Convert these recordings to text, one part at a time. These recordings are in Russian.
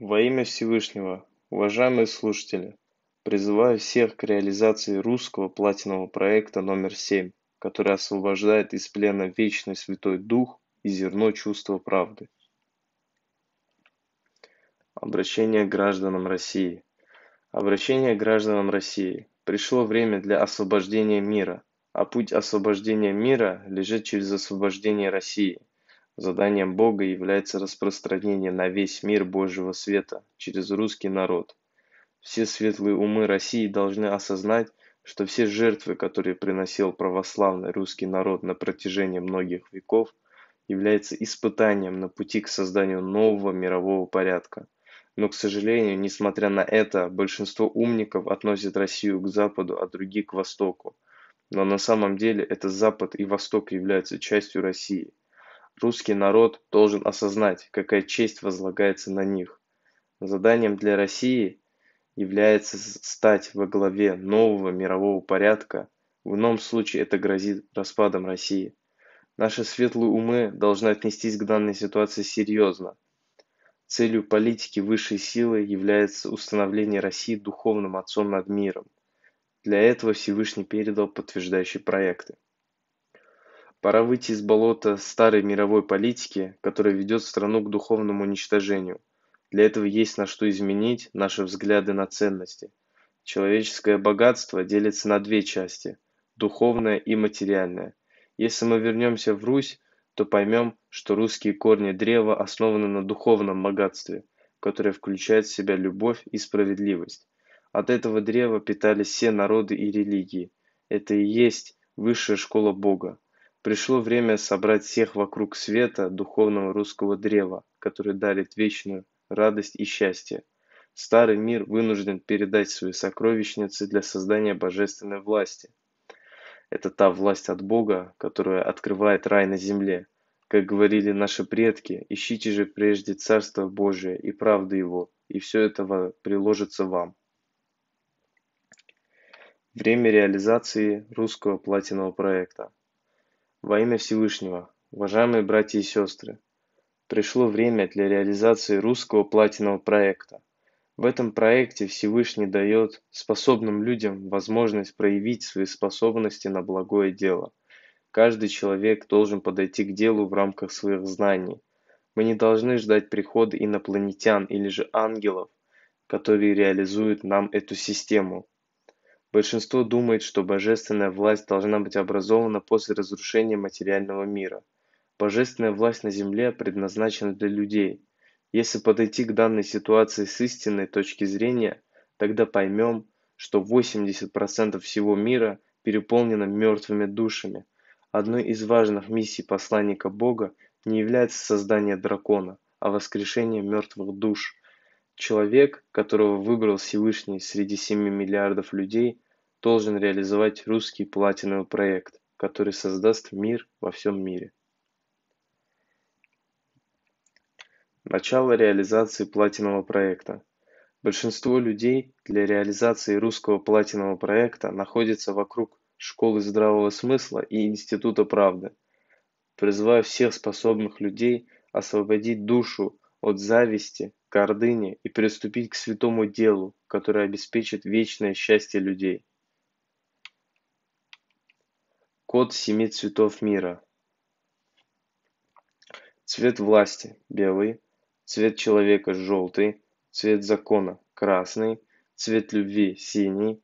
Во имя Всевышнего, уважаемые слушатели, призываю всех к реализации русского платинового проекта номер 7, который освобождает из плена Вечный Святой Дух и зерно чувства правды. Обращение к гражданам России. Обращение к гражданам России. Пришло время для освобождения мира, а путь освобождения мира лежит через освобождение России – Заданием Бога является распространение на весь мир Божьего света через русский народ. Все светлые умы России должны осознать, что все жертвы, которые приносил православный русский народ на протяжении многих веков, являются испытанием на пути к созданию нового мирового порядка. Но, к сожалению, несмотря на это, большинство умников относят Россию к Западу, а другие к Востоку. Но на самом деле это Запад и Восток являются частью России – Русский народ должен осознать, какая честь возлагается на них. Заданием для России является стать во главе нового мирового порядка, в ином случае это грозит распадом России. Наши светлые умы должны отнестись к данной ситуации серьезно. Целью политики высшей силы является установление России духовным отцом над миром. Для этого Всевышний передал подтверждающие проекты. Пора выйти из болота старой мировой политики, которая ведет страну к духовному уничтожению. Для этого есть на что изменить наши взгляды на ценности. Человеческое богатство делится на две части – духовное и материальное. Если мы вернемся в Русь, то поймем, что русские корни древа основаны на духовном богатстве, которое включает в себя любовь и справедливость. От этого древа питались все народы и религии. Это и есть высшая школа Бога. Пришло время собрать всех вокруг света духовного русского древа, который дарит вечную радость и счастье. Старый мир вынужден передать свои сокровищницы для создания божественной власти. Это та власть от Бога, которая открывает рай на земле. Как говорили наши предки, ищите же прежде Царство Божие и правду Его, и все это приложится вам. Время реализации русского платинового проекта. Во имя Всевышнего, уважаемые братья и сестры, пришло время для реализации русского платинового проекта. В этом проекте Всевышний дает способным людям возможность проявить свои способности на благое дело. Каждый человек должен подойти к делу в рамках своих знаний. Мы не должны ждать прихода инопланетян или же ангелов, которые реализуют нам эту систему. Большинство думает, что божественная власть должна быть образована после разрушения материального мира. Божественная власть на земле предназначена для людей. Если подойти к данной ситуации с истинной точки зрения, тогда поймем, что 80% всего мира переполнено мертвыми душами. Одной из важных миссий посланника Бога не является создание дракона, а воскрешение мертвых душ. Человек, которого выбрал Всевышний среди 7 миллиардов людей, должен реализовать русский платиновый проект, который создаст мир во всем мире. Начало реализации платинового проекта. Большинство людей для реализации русского платинового проекта находится вокруг школы здравого смысла и института правды. Призываю всех способных людей освободить душу от зависти, гордыни и приступить к святому делу, которое обеспечит вечное счастье людей. Код семи цветов мира. Цвет власти – белый, цвет человека – желтый, цвет закона – красный, цвет любви – синий,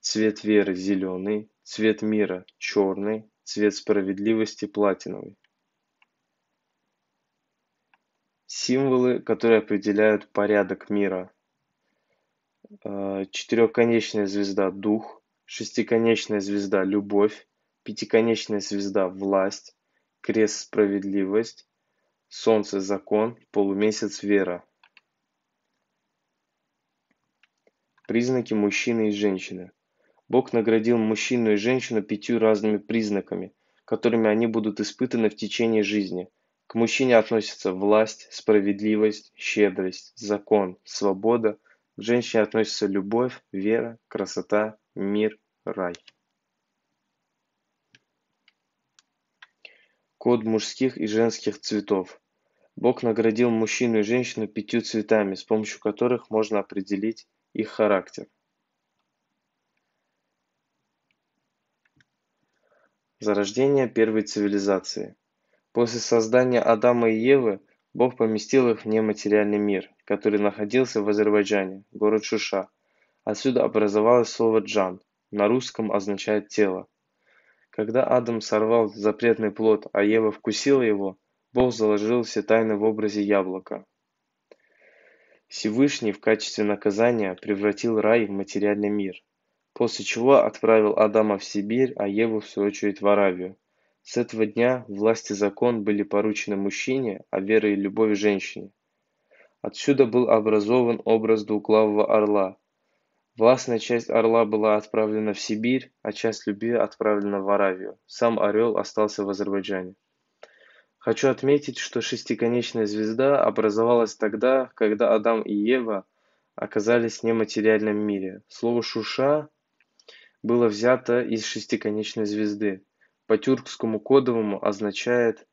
цвет веры – зеленый, цвет мира – черный, цвет справедливости – платиновый. Символы, которые определяют порядок мира. Э, четырехконечная звезда – дух, шестиконечная звезда – любовь, пятиконечная звезда – власть, крест – справедливость, солнце – закон, полумесяц – вера. Признаки мужчины и женщины. Бог наградил мужчину и женщину пятью разными признаками, которыми они будут испытаны в течение жизни. К мужчине относятся власть, справедливость, щедрость, закон, свобода. К женщине относятся любовь, вера, красота, мир, рай. Код мужских и женских цветов. Бог наградил мужчину и женщину пятью цветами, с помощью которых можно определить их характер. Зарождение первой цивилизации. После создания Адама и Евы Бог поместил их в нематериальный мир, который находился в Азербайджане, город Шуша. Отсюда образовалось слово «джан», на русском означает «тело». Когда Адам сорвал запретный плод, а Ева вкусила его, Бог заложил все тайны в образе яблока. Всевышний в качестве наказания превратил рай в материальный мир, после чего отправил Адама в Сибирь, а Еву в свою очередь в Аравию. С этого дня власть и закон были поручены мужчине, а вера и любовь женщине. Отсюда был образован образ двуглавого орла. Властная часть орла была отправлена в Сибирь, а часть любви отправлена в Аравию. Сам орел остался в Азербайджане. Хочу отметить, что шестиконечная звезда образовалась тогда, когда Адам и Ева оказались в нематериальном мире. Слово «шуша» было взято из шестиконечной звезды. По тюркскому кодовому означает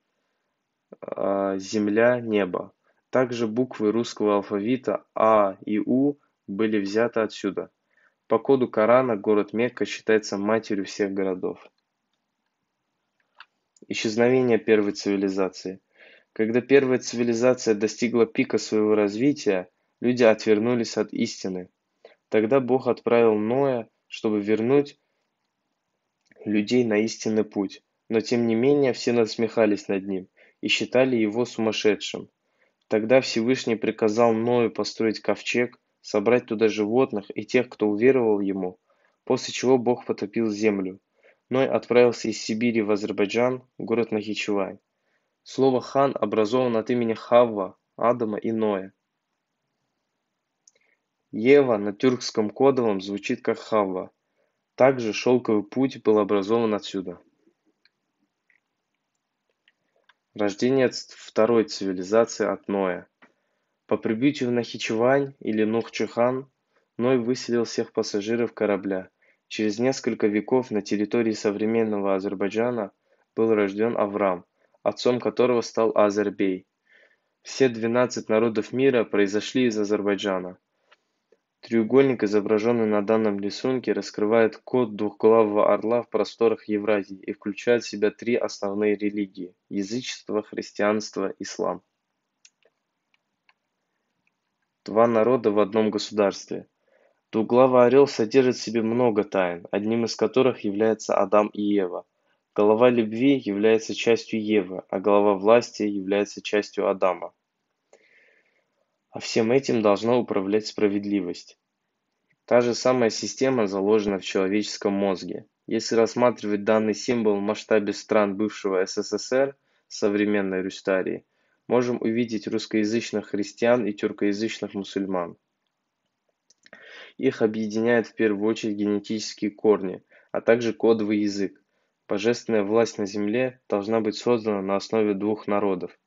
э, «земля, небо». Также буквы русского алфавита А и У были взяты отсюда. По коду Корана город Мекка считается матерью всех городов. Исчезновение первой цивилизации. Когда первая цивилизация достигла пика своего развития, люди отвернулись от истины. Тогда Бог отправил Ноя, чтобы вернуть людей на истинный путь. Но тем не менее все насмехались над ним и считали его сумасшедшим. Тогда Всевышний приказал Ною построить ковчег, собрать туда животных и тех, кто уверовал ему, после чего Бог потопил землю. Ной отправился из Сибири в Азербайджан, город Нахичевань. Слово «хан» образовано от имени Хавва, Адама и Ноя. Ева на тюркском кодовом звучит как Хавва. Также шелковый путь был образован отсюда. Рождение второй цивилизации от Ноя. По прибытию в Нахичевань или Нухчехан Ной выселил всех пассажиров корабля – Через несколько веков на территории современного Азербайджана был рожден Авраам, отцом которого стал Азербей. Все двенадцать народов мира произошли из Азербайджана. Треугольник, изображенный на данном рисунке, раскрывает код двухглавого орла в просторах Евразии и включает в себя три основные религии – язычество, христианство, ислам. Два народа в одном государстве – Двуглавый орел содержит в себе много тайн, одним из которых является Адам и Ева. Голова любви является частью Евы, а голова власти является частью Адама. А всем этим должна управлять справедливость. Та же самая система заложена в человеческом мозге. Если рассматривать данный символ в масштабе стран бывшего СССР, современной Рустарии, можем увидеть русскоязычных христиан и тюркоязычных мусульман. Их объединяют в первую очередь генетические корни, а также кодовый язык. Божественная власть на Земле должна быть создана на основе двух народов.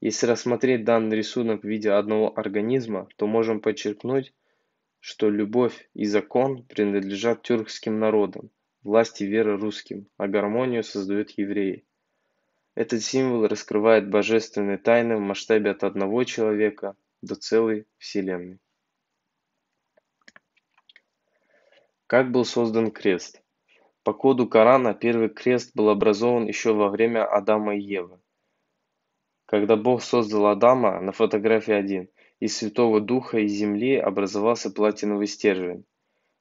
Если рассмотреть данный рисунок в виде одного организма, то можем подчеркнуть, что любовь и закон принадлежат тюркским народам, власть и вера русским, а гармонию создают евреи. Этот символ раскрывает божественные тайны в масштабе от одного человека до целой Вселенной. Как был создан крест? По коду Корана первый крест был образован еще во время Адама и Евы. Когда Бог создал Адама, на фотографии 1, из Святого Духа и земли образовался платиновый стержень.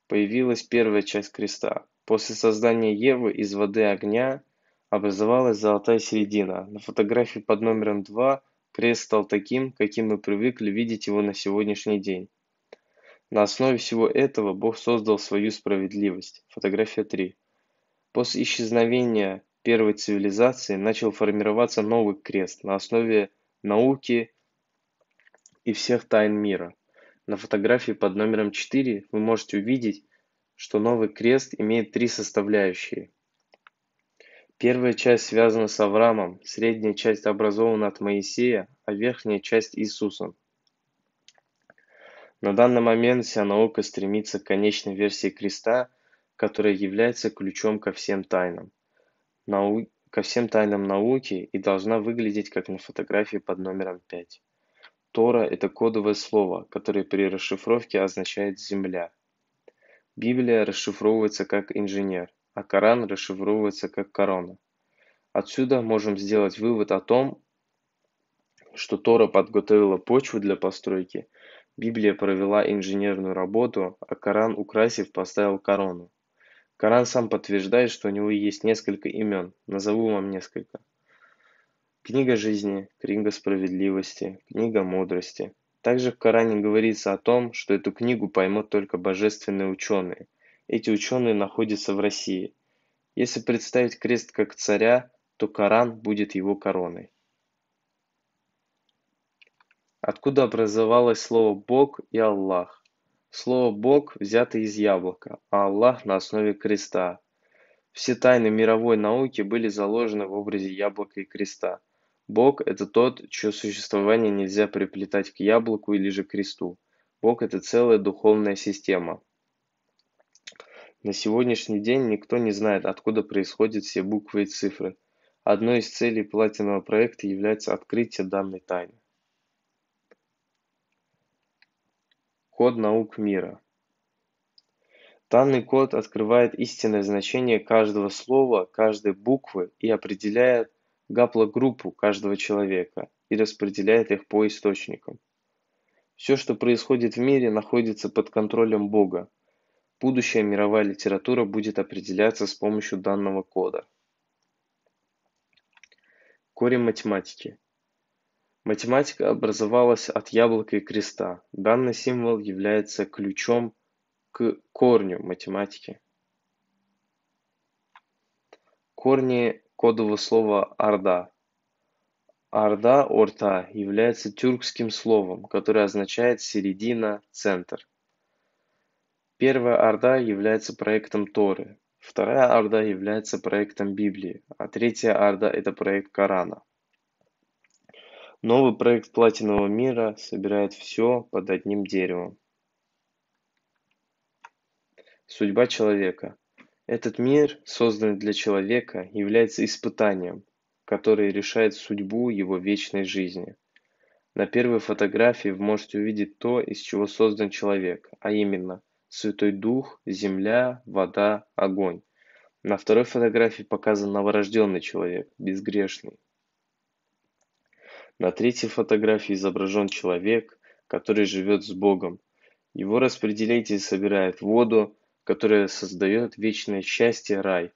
Появилась первая часть креста. После создания Евы из воды огня образовалась золотая середина. На фотографии под номером 2 крест стал таким, каким мы привыкли видеть его на сегодняшний день. На основе всего этого Бог создал свою справедливость. Фотография 3. После исчезновения первой цивилизации начал формироваться новый крест на основе науки и всех тайн мира. На фотографии под номером 4 вы можете увидеть, что новый крест имеет три составляющие. Первая часть связана с Авраамом, средняя часть образована от Моисея, а верхняя часть Иисусом. На данный момент вся наука стремится к конечной версии креста, которая является ключом ко всем тайнам. Нау... ко всем тайнам науки и должна выглядеть как на фотографии под номером 5. Тора – это кодовое слово, которое при расшифровке означает «земля». Библия расшифровывается как инженер, а Коран расшифровывается как корона. Отсюда можем сделать вывод о том, что Тора подготовила почву для постройки, Библия провела инженерную работу, а Коран, украсив, поставил корону. Коран сам подтверждает, что у него есть несколько имен. Назову вам несколько. Книга жизни, книга справедливости, книга мудрости. Также в Коране говорится о том, что эту книгу поймут только божественные ученые. Эти ученые находятся в России. Если представить крест как царя, то Коран будет его короной. Откуда образовалось слово «Бог» и «Аллах»? Слово «Бог» взято из яблока, а «Аллах» на основе креста. Все тайны мировой науки были заложены в образе яблока и креста. Бог – это тот, чье существование нельзя приплетать к яблоку или же кресту. Бог – это целая духовная система. На сегодняшний день никто не знает, откуда происходят все буквы и цифры. Одной из целей платинового проекта является открытие данной тайны. Код наук мира. Данный код открывает истинное значение каждого слова, каждой буквы и определяет гаплогруппу каждого человека и распределяет их по источникам. Все, что происходит в мире, находится под контролем Бога. Будущая мировая литература будет определяться с помощью данного кода. Корень математики. Математика образовалась от яблока и креста. Данный символ является ключом к корню математики. Корни кодового слова «орда». Орда, орта, является тюркским словом, которое означает «середина», «центр». Первая орда является проектом Торы, вторая орда является проектом Библии, а третья орда – это проект Корана. Новый проект платинового мира собирает все под одним деревом. Судьба человека. Этот мир, созданный для человека, является испытанием, которое решает судьбу его вечной жизни. На первой фотографии вы можете увидеть то, из чего создан человек, а именно Святой Дух, земля, вода, огонь. На второй фотографии показан новорожденный человек, безгрешный. На третьей фотографии изображен человек, который живет с Богом. Его распределитель собирает воду, которая создает вечное счастье, рай.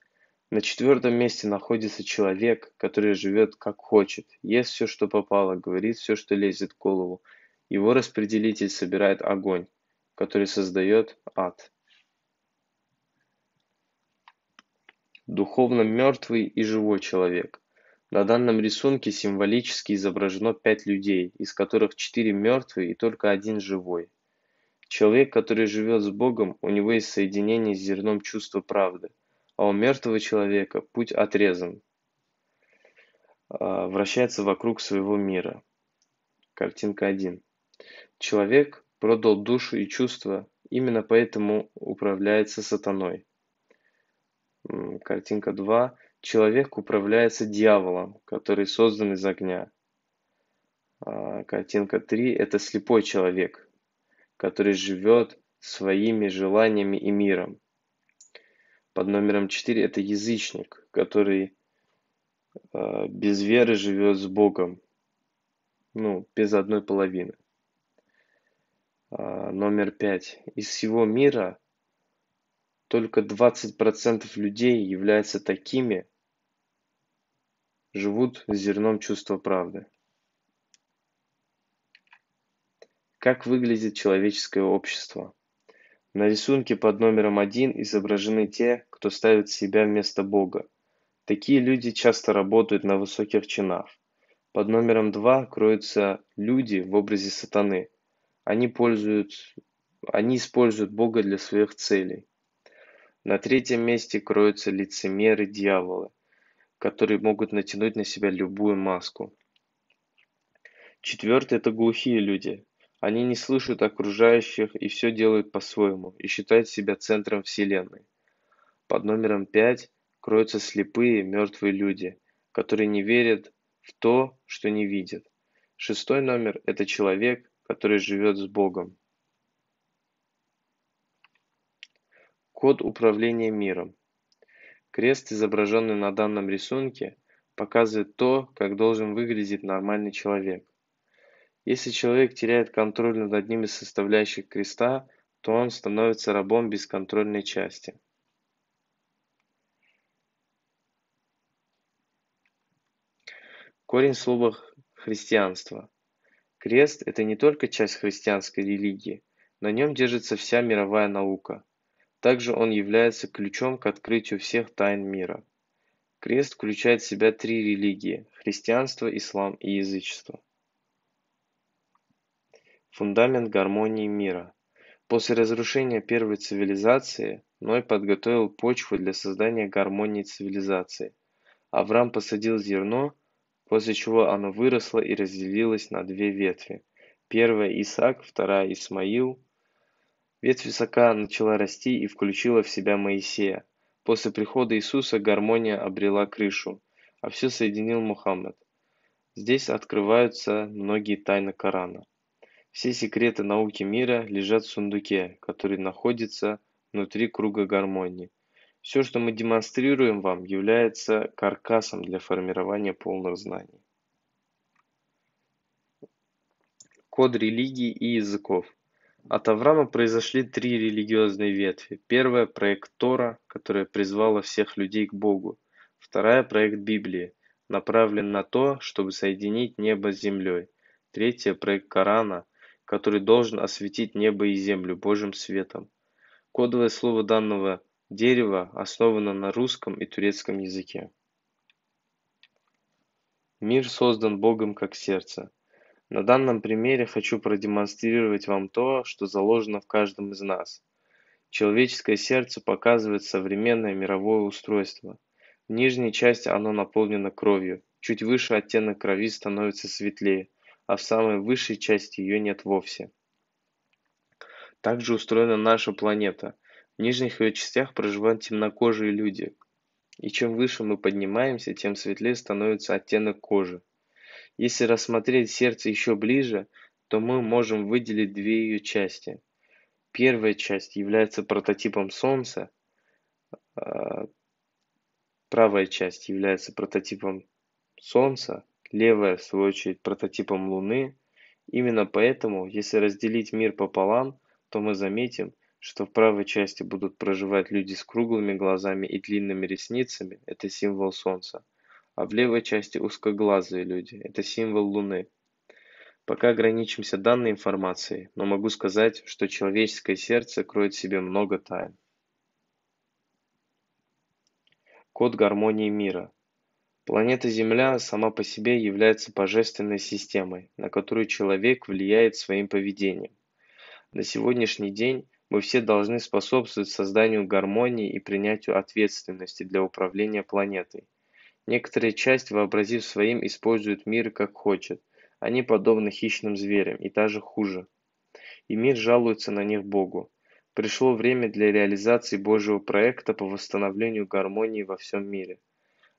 На четвертом месте находится человек, который живет как хочет, ест все, что попало, говорит все, что лезет в голову. Его распределитель собирает огонь, который создает ад. Духовно мертвый и живой человек. На данном рисунке символически изображено пять людей, из которых четыре мертвые и только один живой. Человек, который живет с Богом, у него есть соединение с зерном чувства правды, а у мертвого человека путь отрезан, а, вращается вокруг своего мира. Картинка 1. Человек продал душу и чувства, именно поэтому управляется сатаной. Картинка 2. Человек управляется дьяволом, который создан из огня. А, картинка 3 – это слепой человек, который живет своими желаниями и миром. Под номером 4 это язычник, который а, без веры живет с Богом, ну, без одной половины. А, номер 5. Из всего мира только 20% людей являются такими, живут зерном чувства правды. Как выглядит человеческое общество? На рисунке под номером один изображены те, кто ставит себя вместо Бога. Такие люди часто работают на высоких чинах. Под номером два кроются люди в образе сатаны. Они, пользуют, они используют Бога для своих целей. На третьем месте кроются лицемеры дьяволы которые могут натянуть на себя любую маску. Четвертое – это глухие люди. Они не слышат окружающих и все делают по-своему, и считают себя центром Вселенной. Под номером пять кроются слепые, мертвые люди. который не верит в то, что не видит. Шестой номер – это человек, который живет с Богом. Код управления миром. Крест, изображенный на данном рисунке, показывает то, как должен выглядеть нормальный человек. Если человек теряет контроль над одним из составляющих креста, то он становится рабом бесконтрольной части. Корень слова христианство. Крест – это не только часть христианской религии, на нем держится вся мировая наука. Также он является ключом к открытию всех тайн мира. Крест включает в себя три религии – христианство, ислам и язычество. Фундамент гармонии мира. После разрушения первой цивилизации Ной подготовил почву для создания гармонии цивилизации. Авраам посадил зерно, после чего оно выросло и разделилось на две ветви. Первая – Исаак, вторая – Исмаил. Ветвь Исаака начала расти и включила в себя Моисея. После прихода Иисуса гармония обрела крышу, а все соединил Мухаммед. Здесь открываются многие тайны Корана. Все секреты науки мира лежат в сундуке, который находится внутри круга гармонии. Все, что мы демонстрируем вам, является каркасом для формирования полных знаний. Код религий и языков. От Авраама произошли три религиозные ветви. Первая – проект Тора, которая призвала всех людей к Богу. Вторая – проект Библии, направлен на то, чтобы соединить небо с землей. Третья – проект Корана, который должен осветить небо и землю Божьим светом. Кодовое слово данного дерева основано на русском и турецком языке. Мир создан Богом как сердце. На данном примере хочу продемонстрировать вам то, что заложено в каждом из нас. Человеческое сердце показывает современное мировое устройство. В нижней части оно наполнено кровью. Чуть выше оттенок крови становится светлее, а в самой высшей части ее нет вовсе. Также устроена наша планета. В нижних ее частях проживают темнокожие люди. И чем выше мы поднимаемся, тем светлее становится оттенок кожи. Если рассмотреть сердце еще ближе, то мы можем выделить две ее части. Первая часть является прототипом Солнца, а правая часть является прототипом Солнца, левая, в свою очередь, прототипом Луны. Именно поэтому, если разделить мир пополам, то мы заметим, что в правой части будут проживать люди с круглыми глазами и длинными ресницами, это символ Солнца а в левой части узкоглазые люди – это символ Луны. Пока ограничимся данной информацией, но могу сказать, что человеческое сердце кроет в себе много тайн. Код гармонии мира. Планета Земля сама по себе является божественной системой, на которую человек влияет своим поведением. На сегодняшний день мы все должны способствовать созданию гармонии и принятию ответственности для управления планетой. Некоторые часть, вообразив своим, используют мир как хочет. Они подобны хищным зверям, и даже хуже. И мир жалуется на них Богу. Пришло время для реализации Божьего проекта по восстановлению гармонии во всем мире.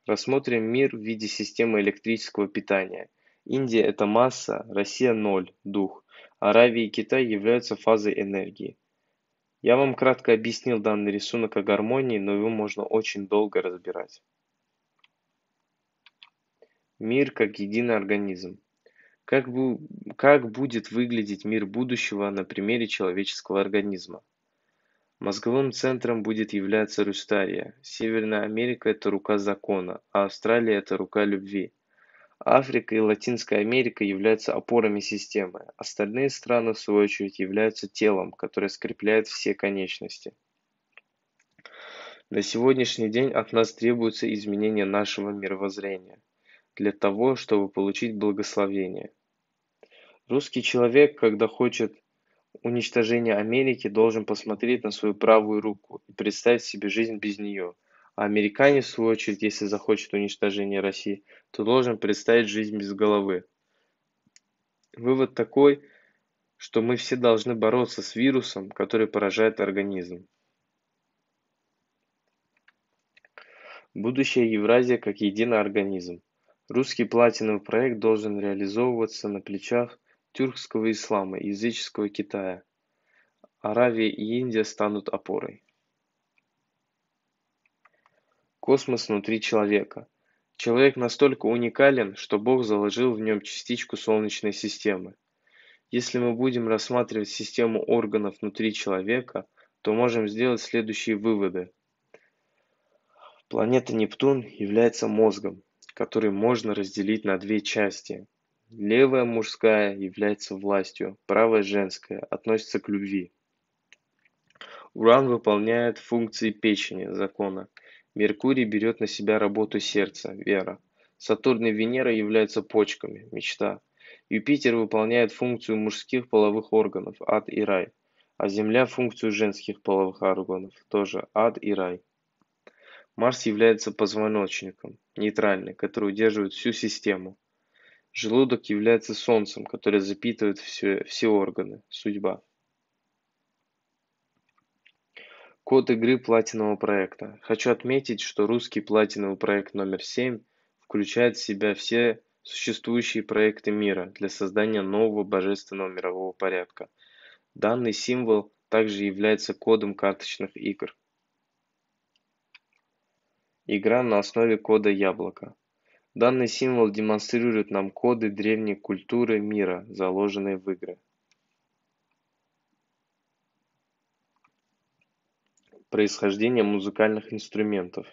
Рассмотрим мир в виде системы электрического питания. Индия – это масса, Россия – ноль, дух. Аравия и Китай являются фазой энергии. Я вам кратко объяснил данный рисунок о гармонии, но его можно очень долго разбирать. Мир как единый организм. Как, бу как будет выглядеть мир будущего на примере человеческого организма? Мозговым центром будет являться Рустария. Северная Америка – это рука закона, а Австралия – это рука любви. Африка и Латинская Америка являются опорами системы. Остальные страны, в свою очередь, являются телом, которое скрепляет все конечности. На сегодняшний день от нас требуется изменение нашего мировоззрения для того, чтобы получить благословение. Русский человек, когда хочет уничтожения Америки, должен посмотреть на свою правую руку и представить себе жизнь без нее. А американец, в свою очередь, если захочет уничтожения России, то должен представить жизнь без головы. Вывод такой, что мы все должны бороться с вирусом, который поражает организм. Будущее Евразия как единый организм. Русский платиновый проект должен реализовываться на плечах тюркского ислама языческого Китая. Аравия и Индия станут опорой. Космос внутри человека. Человек настолько уникален, что Бог заложил в нем частичку Солнечной системы. Если мы будем рассматривать систему органов внутри человека, то можем сделать следующие выводы. Планета Нептун является мозгом, который можно разделить на две части. Левая мужская является властью, правая женская относится к любви. Уран выполняет функции печени, закона. Меркурий берет на себя работу сердца, вера. Сатурн и Венера являются почками, мечта. Юпитер выполняет функцию мужских половых органов, ад и рай. А Земля функцию женских половых органов, тоже ад и рай. Марс является позвоночником, нейтральный, который удерживает всю систему. Желудок является солнцем, которое запитывает все, все органы, судьба. Код игры платинового проекта. Хочу отметить, что русский платиновый проект номер 7 включает в себя все существующие проекты мира для создания нового божественного мирового порядка. Данный символ также является кодом карточных игр. Игра на основе кода яблока. Данный символ демонстрирует нам коды древней культуры мира, заложенные в игры. Происхождение музыкальных инструментов.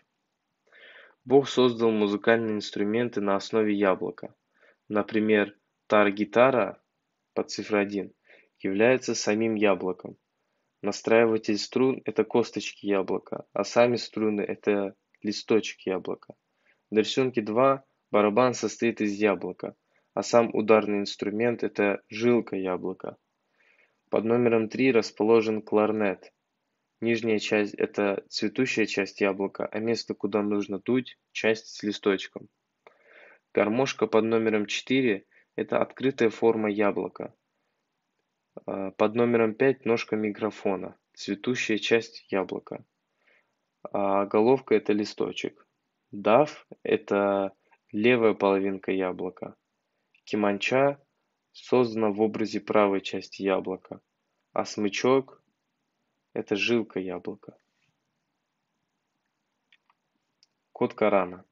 Бог создал музыкальные инструменты на основе яблока. Например, тар-гитара под цифрой 1 является самим яблоком. Настраиватель струн – это косточки яблока, а сами струны – это листочек яблока. На рисунке 2 барабан состоит из яблока, а сам ударный инструмент – это жилка яблока. Под номером 3 расположен кларнет. Нижняя часть – это цветущая часть яблока, а место, куда нужно дуть – часть с листочком. Гармошка под номером 4 – это открытая форма яблока. А, под номером 5 – ножка микрофона, цветущая часть яблока а головка это листочек. Дав – это левая половинка яблока. Киманча создана в образе правой части яблока, а смычок – это жилка яблока. Код Корана.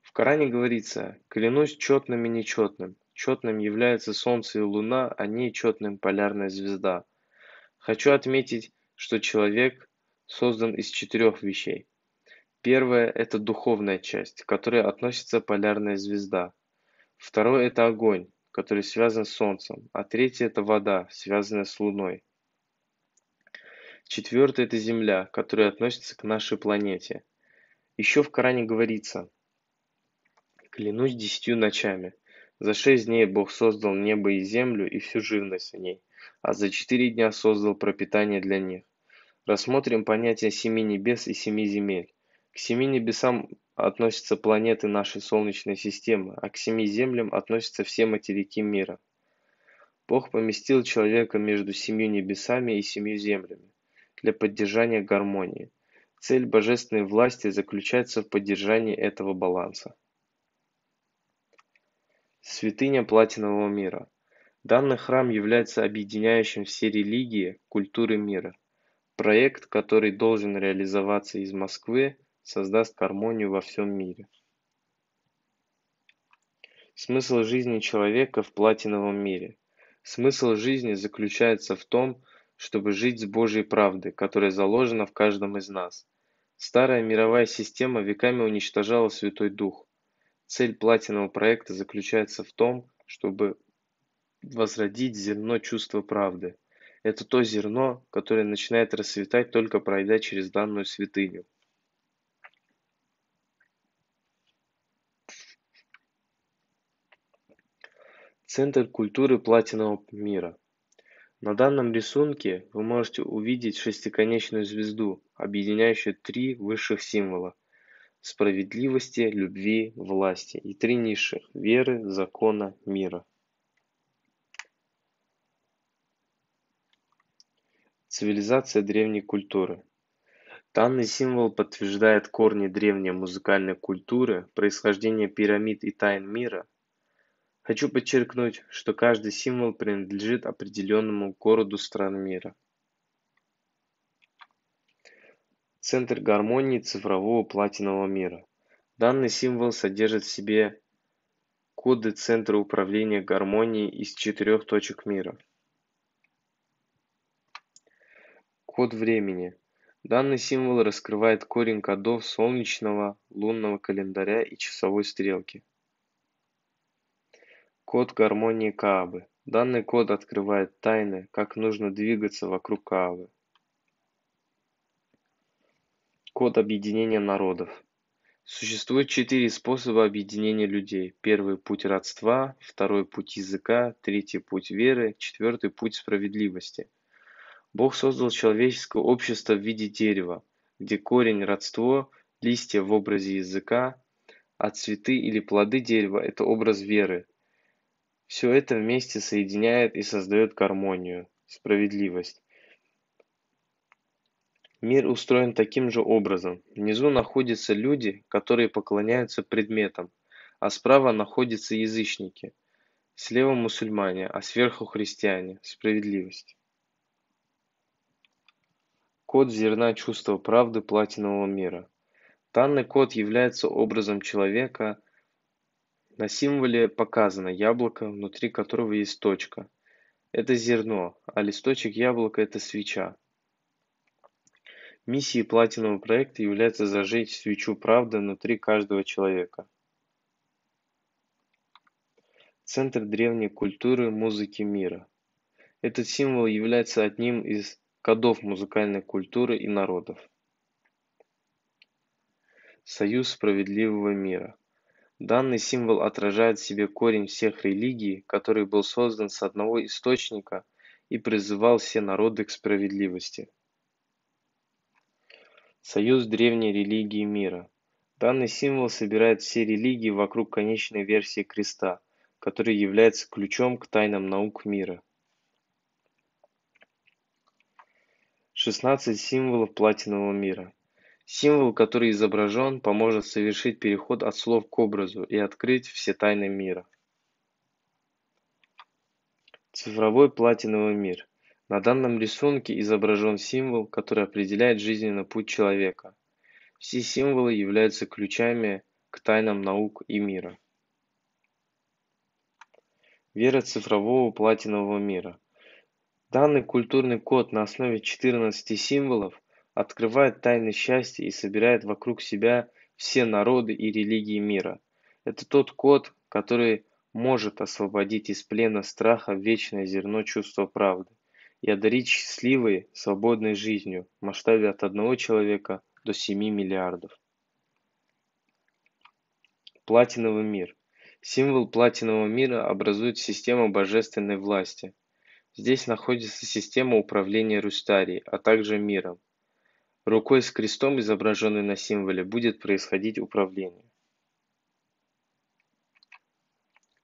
В Коране говорится «Клянусь четным и нечетным. Четным является солнце и луна, а нечетным полярная звезда». Хочу отметить, что человек создан из четырех вещей. Первое – это духовная часть, к которой относится полярная звезда. Второе – это огонь, который связан с Солнцем, а третье – это вода, связанная с Луной. Четвертое – это Земля, которая относится к нашей планете. Еще в Коране говорится «Клянусь десятью ночами. За шесть дней Бог создал небо и землю и всю живность в ней, а за четыре дня создал пропитание для них. Рассмотрим понятие семи небес и семи земель. К семи небесам относятся планеты нашей Солнечной системы, а к семи землям относятся все материки мира. Бог поместил человека между семью небесами и семью землями для поддержания гармонии. Цель божественной власти заключается в поддержании этого баланса. Святыня платинового мира. Данный храм является объединяющим все религии, культуры мира. Проект, который должен реализоваться из Москвы, создаст гармонию во всем мире. Смысл жизни человека в платиновом мире. Смысл жизни заключается в том, чтобы жить с Божьей правдой, которая заложена в каждом из нас. Старая мировая система веками уничтожала Святой Дух. Цель платинового проекта заключается в том, чтобы возродить зерно чувства правды – это то зерно, которое начинает расцветать, только пройдя через данную святыню. Центр культуры платинового мира. На данном рисунке вы можете увидеть шестиконечную звезду, объединяющую три высших символа – справедливости, любви, власти и три низших – веры, закона, мира. Цивилизация древней культуры. Данный символ подтверждает корни древней музыкальной культуры, происхождение пирамид и тайн мира. Хочу подчеркнуть, что каждый символ принадлежит определенному городу стран мира. Центр гармонии цифрового платинового мира. Данный символ содержит в себе коды Центра управления гармонией из четырех точек мира. Код времени. Данный символ раскрывает корень кодов солнечного, лунного календаря и часовой стрелки. Код гармонии Каабы. Данный код открывает тайны, как нужно двигаться вокруг Каабы. Код объединения народов. Существует четыре способа объединения людей. Первый – путь родства, второй – путь языка, третий – путь веры, четвертый – путь справедливости – Бог создал человеческое общество в виде дерева, где корень – родство, листья в образе языка, а цветы или плоды дерева – это образ веры. Все это вместе соединяет и создает гармонию, справедливость. Мир устроен таким же образом. Внизу находятся люди, которые поклоняются предметам, а справа находятся язычники. Слева мусульмане, а сверху христиане. Справедливость. Код зерна чувства правды платинового мира. Данный код является образом человека. На символе показано яблоко, внутри которого есть точка. Это зерно, а листочек яблока – это свеча. Миссией платинового проекта является зажечь свечу правды внутри каждого человека. Центр древней культуры музыки мира. Этот символ является одним из кодов музыкальной культуры и народов. Союз справедливого мира. Данный символ отражает в себе корень всех религий, который был создан с одного источника и призывал все народы к справедливости. Союз древней религии мира. Данный символ собирает все религии вокруг конечной версии креста, который является ключом к тайнам наук мира. 16 символов платинового мира. Символ, который изображен, поможет совершить переход от слов к образу и открыть все тайны мира. Цифровой платиновый мир. На данном рисунке изображен символ, который определяет жизненный путь человека. Все символы являются ключами к тайнам наук и мира. Вера цифрового платинового мира. Данный культурный код на основе 14 символов открывает тайны счастья и собирает вокруг себя все народы и религии мира. Это тот код, который может освободить из плена страха вечное зерно чувства правды и одарить счастливой, свободной жизнью в масштабе от одного человека до 7 миллиардов. Платиновый мир. Символ платинового мира образует систему божественной власти – Здесь находится система управления Рустарией, а также миром. Рукой с крестом, изображенной на символе, будет происходить управление.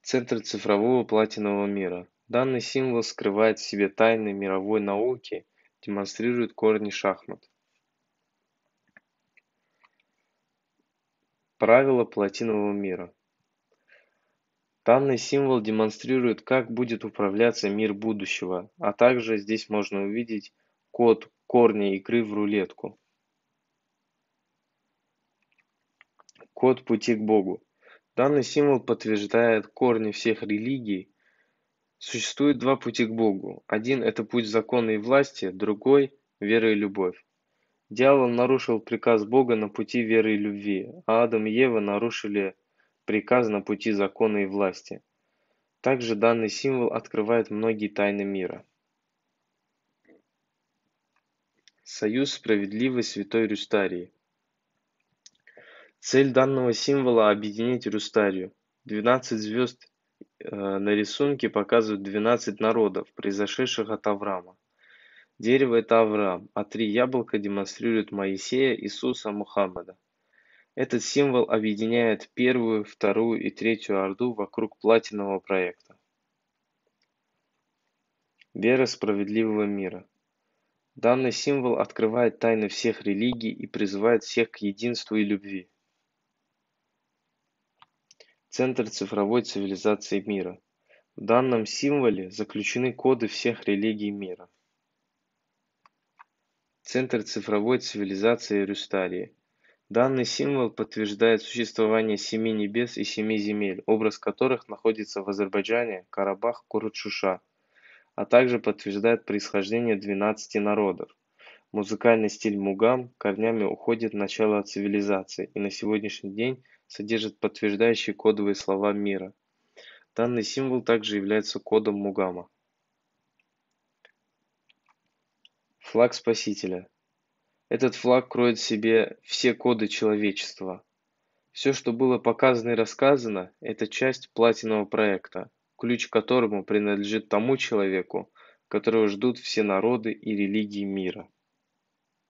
Центр цифрового платинового мира. Данный символ скрывает в себе тайны мировой науки, демонстрирует корни шахмат. Правила платинового мира. Данный символ демонстрирует, как будет управляться мир будущего, а также здесь можно увидеть код корня игры в рулетку. Код пути к Богу. Данный символ подтверждает корни всех религий. Существует два пути к Богу. Один – это путь закона и власти, другой – вера и любовь. Дьявол нарушил приказ Бога на пути веры и любви, а Адам и Ева нарушили приказ на пути закона и власти. Также данный символ открывает многие тайны мира. Союз справедливой Святой Рюстарии. Цель данного символа – объединить Рюстарию. 12 звезд э, на рисунке показывают 12 народов, произошедших от Авраама. Дерево – это Авраам, а три яблока демонстрируют Моисея, Иисуса, Мухаммада. Этот символ объединяет первую, вторую и третью орду вокруг платинового проекта. Вера справедливого мира. Данный символ открывает тайны всех религий и призывает всех к единству и любви. Центр цифровой цивилизации мира. В данном символе заключены коды всех религий мира. Центр цифровой цивилизации Рюсталии. Данный символ подтверждает существование семи небес и семи земель, образ которых находится в Азербайджане, Карабах, Курут-Шуша, а также подтверждает происхождение 12 народов. Музыкальный стиль мугам корнями уходит в начало цивилизации и на сегодняшний день содержит подтверждающие кодовые слова мира. Данный символ также является кодом мугама. Флаг Спасителя. Этот флаг кроет в себе все коды человечества. Все, что было показано и рассказано, это часть платинового проекта, ключ к которому принадлежит тому человеку, которого ждут все народы и религии мира.